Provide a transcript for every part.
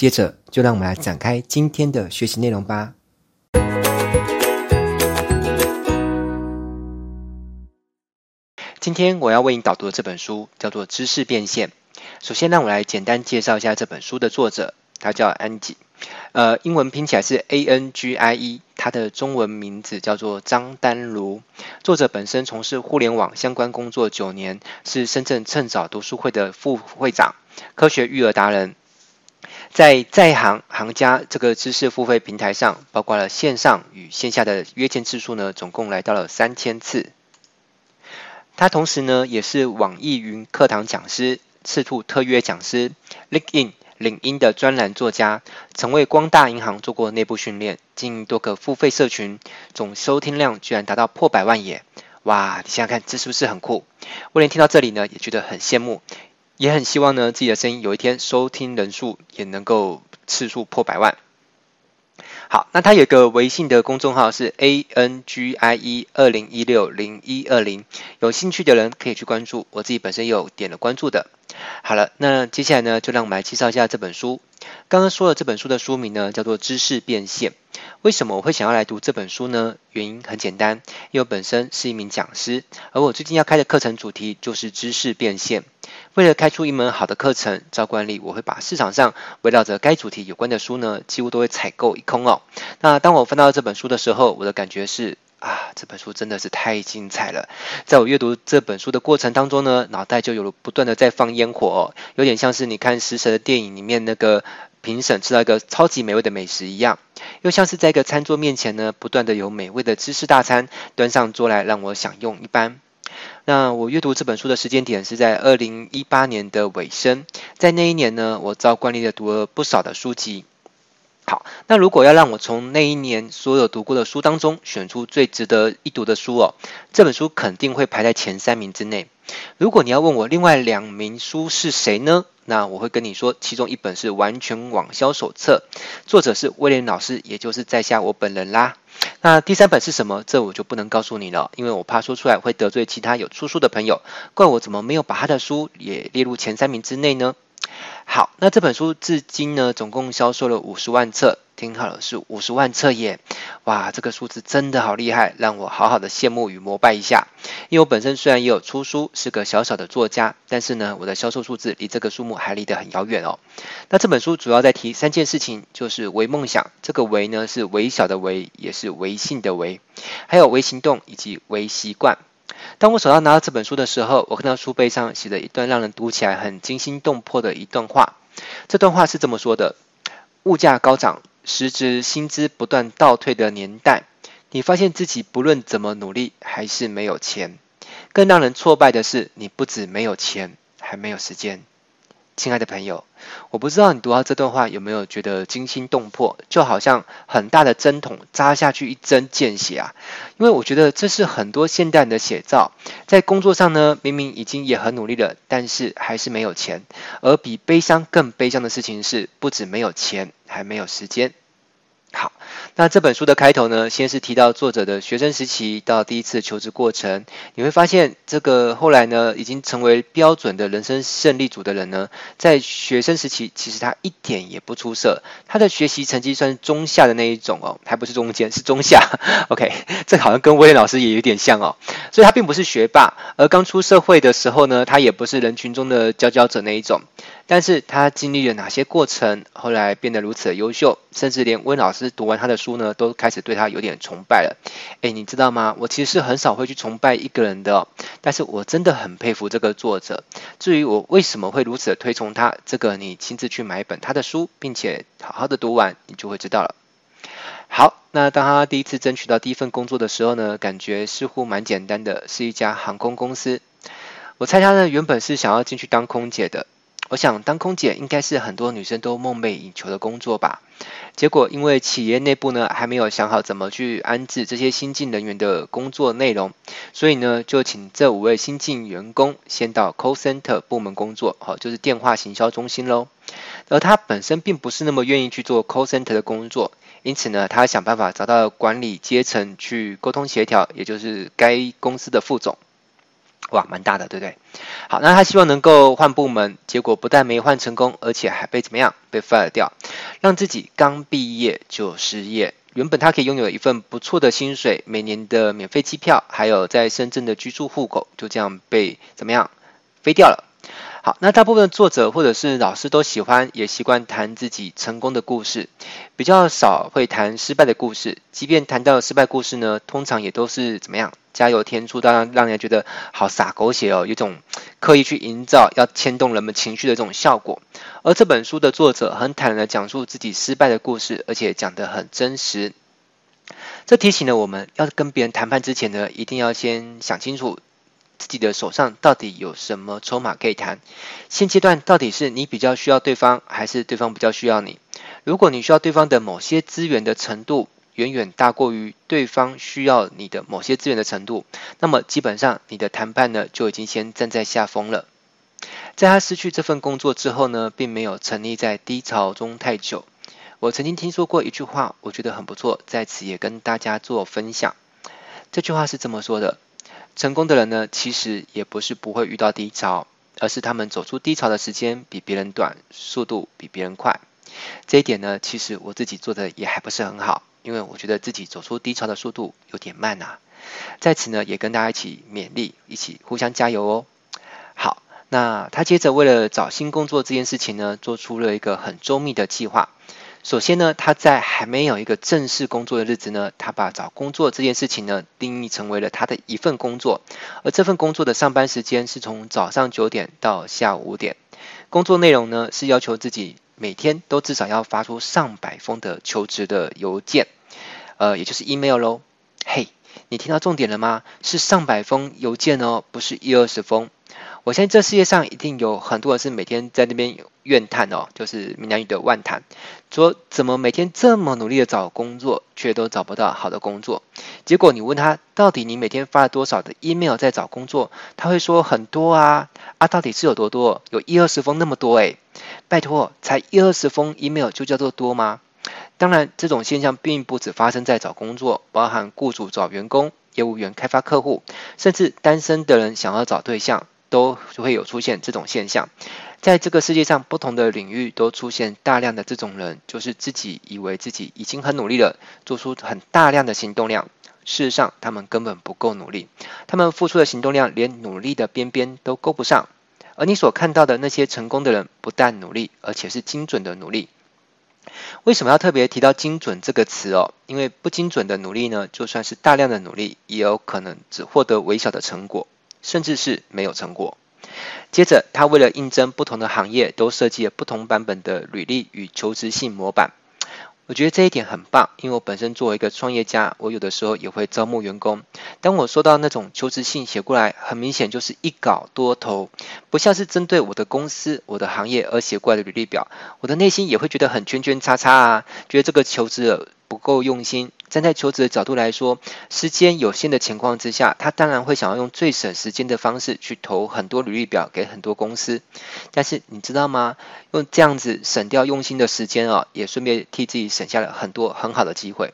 接着，就让我们来展开今天的学习内容吧。今天我要为你导读的这本书叫做《知识变现》。首先，让我来简单介绍一下这本书的作者，他叫安吉，呃，英文拼起来是 A N G I E，他的中文名字叫做张丹如。作者本身从事互联网相关工作九年，是深圳趁早读书会的副会长，科学育儿达人。在在行行家这个知识付费平台上，包括了线上与线下的约见次数呢，总共来到了三千次。他同时呢，也是网易云课堂讲师、赤兔特约讲师、LinkedIn 领英的专栏作家，曾为光大银行做过内部训练，经营多个付费社群，总收听量居然达到破百万也！哇，你想想看，这是不是很酷？威廉听到这里呢，也觉得很羡慕。也很希望呢，自己的声音有一天收听人数也能够次数破百万。好，那他有个微信的公众号是 A N G I E 二零一六零一二零，有兴趣的人可以去关注。我自己本身有点了关注的。好了，那接下来呢，就让我们来介绍一下这本书。刚刚说了，这本书的书名呢叫做《知识变现》。为什么我会想要来读这本书呢？原因很简单，因为我本身是一名讲师，而我最近要开的课程主题就是知识变现。为了开出一门好的课程，照惯例我会把市场上围绕着该主题有关的书呢，几乎都会采购一空哦。那当我翻到这本书的时候，我的感觉是啊，这本书真的是太精彩了。在我阅读这本书的过程当中呢，脑袋就有了不断的在放烟火哦，有点像是你看食神的电影里面那个评审吃到一个超级美味的美食一样，又像是在一个餐桌面前呢，不断的有美味的芝士大餐端上桌来让我享用一般。那我阅读这本书的时间点是在二零一八年的尾声，在那一年呢，我照惯例的读了不少的书籍。好，那如果要让我从那一年所有读过的书当中选出最值得一读的书哦，这本书肯定会排在前三名之内。如果你要问我另外两名书是谁呢？那我会跟你说，其中一本是《完全网销手册》，作者是威廉老师，也就是在下我本人啦。那第三本是什么？这我就不能告诉你了，因为我怕说出来会得罪其他有出书的朋友，怪我怎么没有把他的书也列入前三名之内呢？好，那这本书至今呢，总共销售了五十万册。听好了，是五十万册耶！哇，这个数字真的好厉害，让我好好的羡慕与膜拜一下。因为我本身虽然也有出书，是个小小的作家，但是呢，我的销售数字离这个数目还离得很遥远哦。那这本书主要在提三件事情，就是为梦想，这个为呢是微小的为，也是微信的微，还有微行动以及微习惯。当我手上拿到这本书的时候，我看到书背上写了一段让人读起来很惊心动魄的一段话。这段话是这么说的：物价高涨。时值薪资不断倒退的年代，你发现自己不论怎么努力还是没有钱。更让人挫败的是，你不止没有钱，还没有时间。亲爱的朋友，我不知道你读到这段话有没有觉得惊心动魄，就好像很大的针筒扎下去一针见血啊！因为我觉得这是很多现代人的写照，在工作上呢，明明已经也很努力了，但是还是没有钱。而比悲伤更悲伤的事情是，不止没有钱，还没有时间。好，那这本书的开头呢，先是提到作者的学生时期到第一次求职过程，你会发现这个后来呢，已经成为标准的人生胜利组的人呢，在学生时期其实他一点也不出色，他的学习成绩算是中下的那一种哦，还不是中间，是中下。OK，这好像跟威廉老师也有点像哦，所以他并不是学霸，而刚出社会的时候呢，他也不是人群中的佼佼者那一种。但是他经历了哪些过程，后来变得如此的优秀，甚至连温老师是读完他的书呢，都开始对他有点崇拜了。诶，你知道吗？我其实是很少会去崇拜一个人的哦，但是我真的很佩服这个作者。至于我为什么会如此的推崇他，这个你亲自去买一本他的书，并且好好的读完，你就会知道了。好，那当他第一次争取到第一份工作的时候呢，感觉似乎蛮简单的，是一家航空公司。我猜他呢原本是想要进去当空姐的。我想当空姐应该是很多女生都梦寐以求的工作吧。结果因为企业内部呢还没有想好怎么去安置这些新进人员的工作内容，所以呢就请这五位新进员工先到 call center 部门工作，好，就是电话行销中心喽。而他本身并不是那么愿意去做 call center 的工作，因此呢他想办法找到管理阶层去沟通协调，也就是该公司的副总。哇，蛮大的，对不对？好，那他希望能够换部门，结果不但没换成功，而且还被怎么样？被 fire 掉，让自己刚毕业就失业。原本他可以拥有一份不错的薪水，每年的免费机票，还有在深圳的居住户口，就这样被怎么样？飞掉了。好，那大部分作者或者是老师都喜欢，也习惯谈自己成功的故事，比较少会谈失败的故事。即便谈到失败故事呢，通常也都是怎么样？加油添醋，当然让人觉得好洒狗血哦，有种刻意去营造要牵动人们情绪的这种效果。而这本书的作者很坦然的讲述自己失败的故事，而且讲得很真实。这提醒了我们要跟别人谈判之前呢，一定要先想清楚。自己的手上到底有什么筹码可以谈？现阶段到底是你比较需要对方，还是对方比较需要你？如果你需要对方的某些资源的程度远远大过于对方需要你的某些资源的程度，那么基本上你的谈判呢就已经先站在下风了。在他失去这份工作之后呢，并没有沉溺在低潮中太久。我曾经听说过一句话，我觉得很不错，在此也跟大家做分享。这句话是这么说的。成功的人呢，其实也不是不会遇到低潮，而是他们走出低潮的时间比别人短，速度比别人快。这一点呢，其实我自己做的也还不是很好，因为我觉得自己走出低潮的速度有点慢呐。在此呢，也跟大家一起勉励，一起互相加油哦。好，那他接着为了找新工作这件事情呢，做出了一个很周密的计划。首先呢，他在还没有一个正式工作的日子呢，他把找工作这件事情呢定义成为了他的一份工作，而这份工作的上班时间是从早上九点到下午五点，工作内容呢是要求自己每天都至少要发出上百封的求职的邮件，呃，也就是 email 喽。嘿，你听到重点了吗？是上百封邮件哦，不是一二十封。我相信这世界上一定有很多人是每天在那边怨叹哦，就是闽南语的万叹，说怎么每天这么努力的找工作，却都找不到好的工作。结果你问他，到底你每天发了多少的 email 在找工作？他会说很多啊，啊，到底是有多多？有一二十封那么多诶，拜托，才一二十封 email 就叫做多吗？当然，这种现象并不只发生在找工作，包含雇主找员工、业务员开发客户，甚至单身的人想要找对象。都会有出现这种现象，在这个世界上，不同的领域都出现大量的这种人，就是自己以为自己已经很努力了，做出很大量的行动量，事实上他们根本不够努力，他们付出的行动量连努力的边边都够不上。而你所看到的那些成功的人，不但努力，而且是精准的努力。为什么要特别提到精准这个词哦？因为不精准的努力呢，就算是大量的努力，也有可能只获得微小的成果。甚至是没有成果。接着，他为了应征不同的行业，都设计了不同版本的履历与求职信模板。我觉得这一点很棒，因为我本身作为一个创业家，我有的时候也会招募员工。当我收到那种求职信写过来，很明显就是一稿多投，不像是针对我的公司、我的行业而写过来的履历表，我的内心也会觉得很圈圈叉叉啊，觉得这个求职者不够用心。站在求职的角度来说，时间有限的情况之下，他当然会想要用最省时间的方式去投很多履历表给很多公司。但是你知道吗？用这样子省掉用心的时间啊，也顺便替自己省下了很多很好的机会。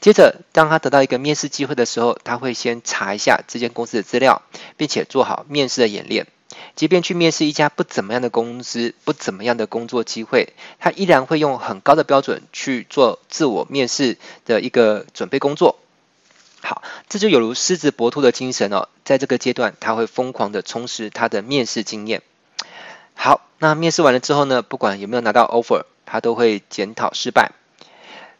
接着，当他得到一个面试机会的时候，他会先查一下这间公司的资料，并且做好面试的演练。即便去面试一家不怎么样的公司，不怎么样的工作机会，他依然会用很高的标准去做自我面试的一个准备工作。好，这就有如狮子搏兔的精神哦，在这个阶段，他会疯狂的充实他的面试经验。好，那面试完了之后呢，不管有没有拿到 offer，他都会检讨失败。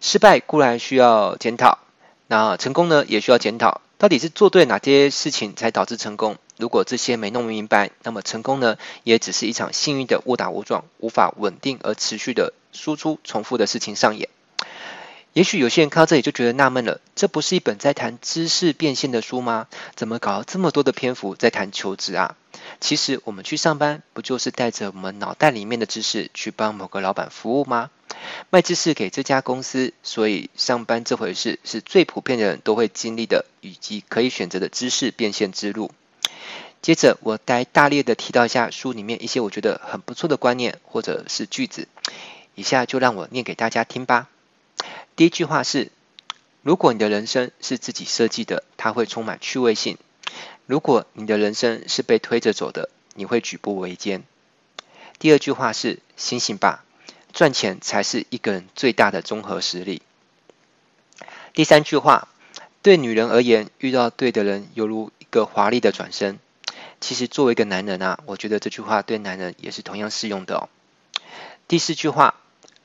失败固然需要检讨，那成功呢，也需要检讨。到底是做对哪些事情才导致成功？如果这些没弄明白，那么成功呢，也只是一场幸运的误打误撞，无法稳定而持续的输出重复的事情上演。也许有些人看到这里就觉得纳闷了，这不是一本在谈知识变现的书吗？怎么搞这么多的篇幅在谈求职啊？其实我们去上班，不就是带着我们脑袋里面的知识去帮某个老板服务吗？卖知识给这家公司，所以上班这回事是最普遍的人都会经历的，以及可以选择的知识变现之路。接着，我来大略的提到一下书里面一些我觉得很不错的观念或者是句子，以下就让我念给大家听吧。第一句话是：如果你的人生是自己设计的，它会充满趣味性；如果你的人生是被推着走的，你会举步维艰。第二句话是：醒醒吧，赚钱才是一个人最大的综合实力。第三句话，对女人而言，遇到对的人犹如一个华丽的转身。其实作为一个男人啊，我觉得这句话对男人也是同样适用的哦。第四句话，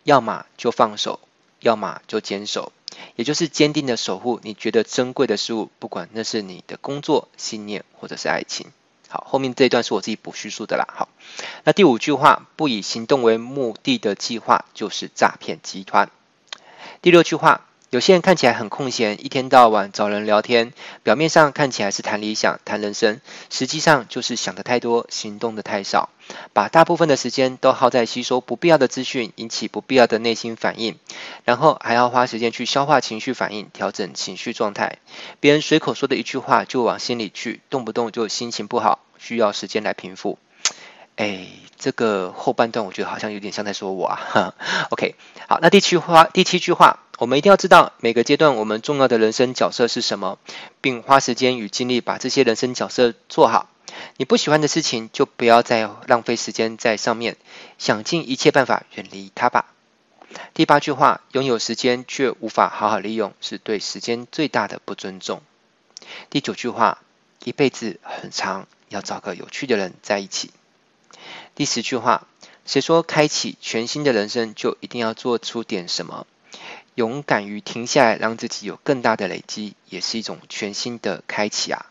要么就放手。要么就坚守，也就是坚定的守护你觉得珍贵的事物，不管那是你的工作、信念或者是爱情。好，后面这一段是我自己补叙述的啦。好，那第五句话，不以行动为目的的计划就是诈骗集团。第六句话。有些人看起来很空闲，一天到晚找人聊天，表面上看起来是谈理想、谈人生，实际上就是想得太多，行动得太少，把大部分的时间都耗在吸收不必要的资讯，引起不必要的内心反应，然后还要花时间去消化情绪反应，调整情绪状态。别人随口说的一句话就往心里去，动不动就心情不好，需要时间来平复。哎，这个后半段我觉得好像有点像在说我啊。OK，好，那第七话，第七句话，我们一定要知道每个阶段我们重要的人生角色是什么，并花时间与精力把这些人生角色做好。你不喜欢的事情，就不要再浪费时间在上面，想尽一切办法远离它吧。第八句话，拥有时间却无法好好利用，是对时间最大的不尊重。第九句话，一辈子很长，要找个有趣的人在一起。第十句话，谁说开启全新的人生就一定要做出点什么？勇敢于停下来，让自己有更大的累积，也是一种全新的开启啊！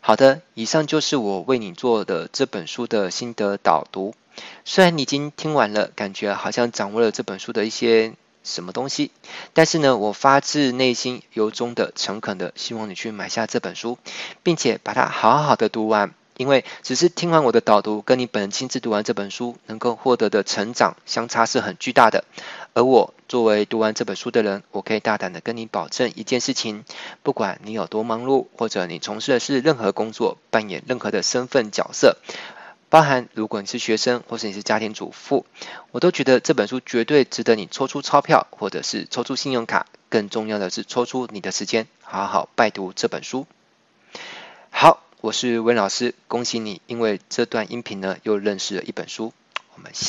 好的，以上就是我为你做的这本书的心得导读。虽然你已经听完了，感觉好像掌握了这本书的一些什么东西，但是呢，我发自内心由衷的、诚恳的希望你去买下这本书，并且把它好好的读完。因为只是听完我的导读，跟你本人亲自读完这本书，能够获得的成长相差是很巨大的。而我作为读完这本书的人，我可以大胆的跟你保证一件事情：不管你有多忙碌，或者你从事的是任何工作，扮演任何的身份角色，包含如果你是学生，或是你是家庭主妇，我都觉得这本书绝对值得你抽出钞票，或者是抽出信用卡，更重要的是抽出你的时间，好好拜读这本书。好。我是温老师，恭喜你，因为这段音频呢，又认识了一本书。我们下。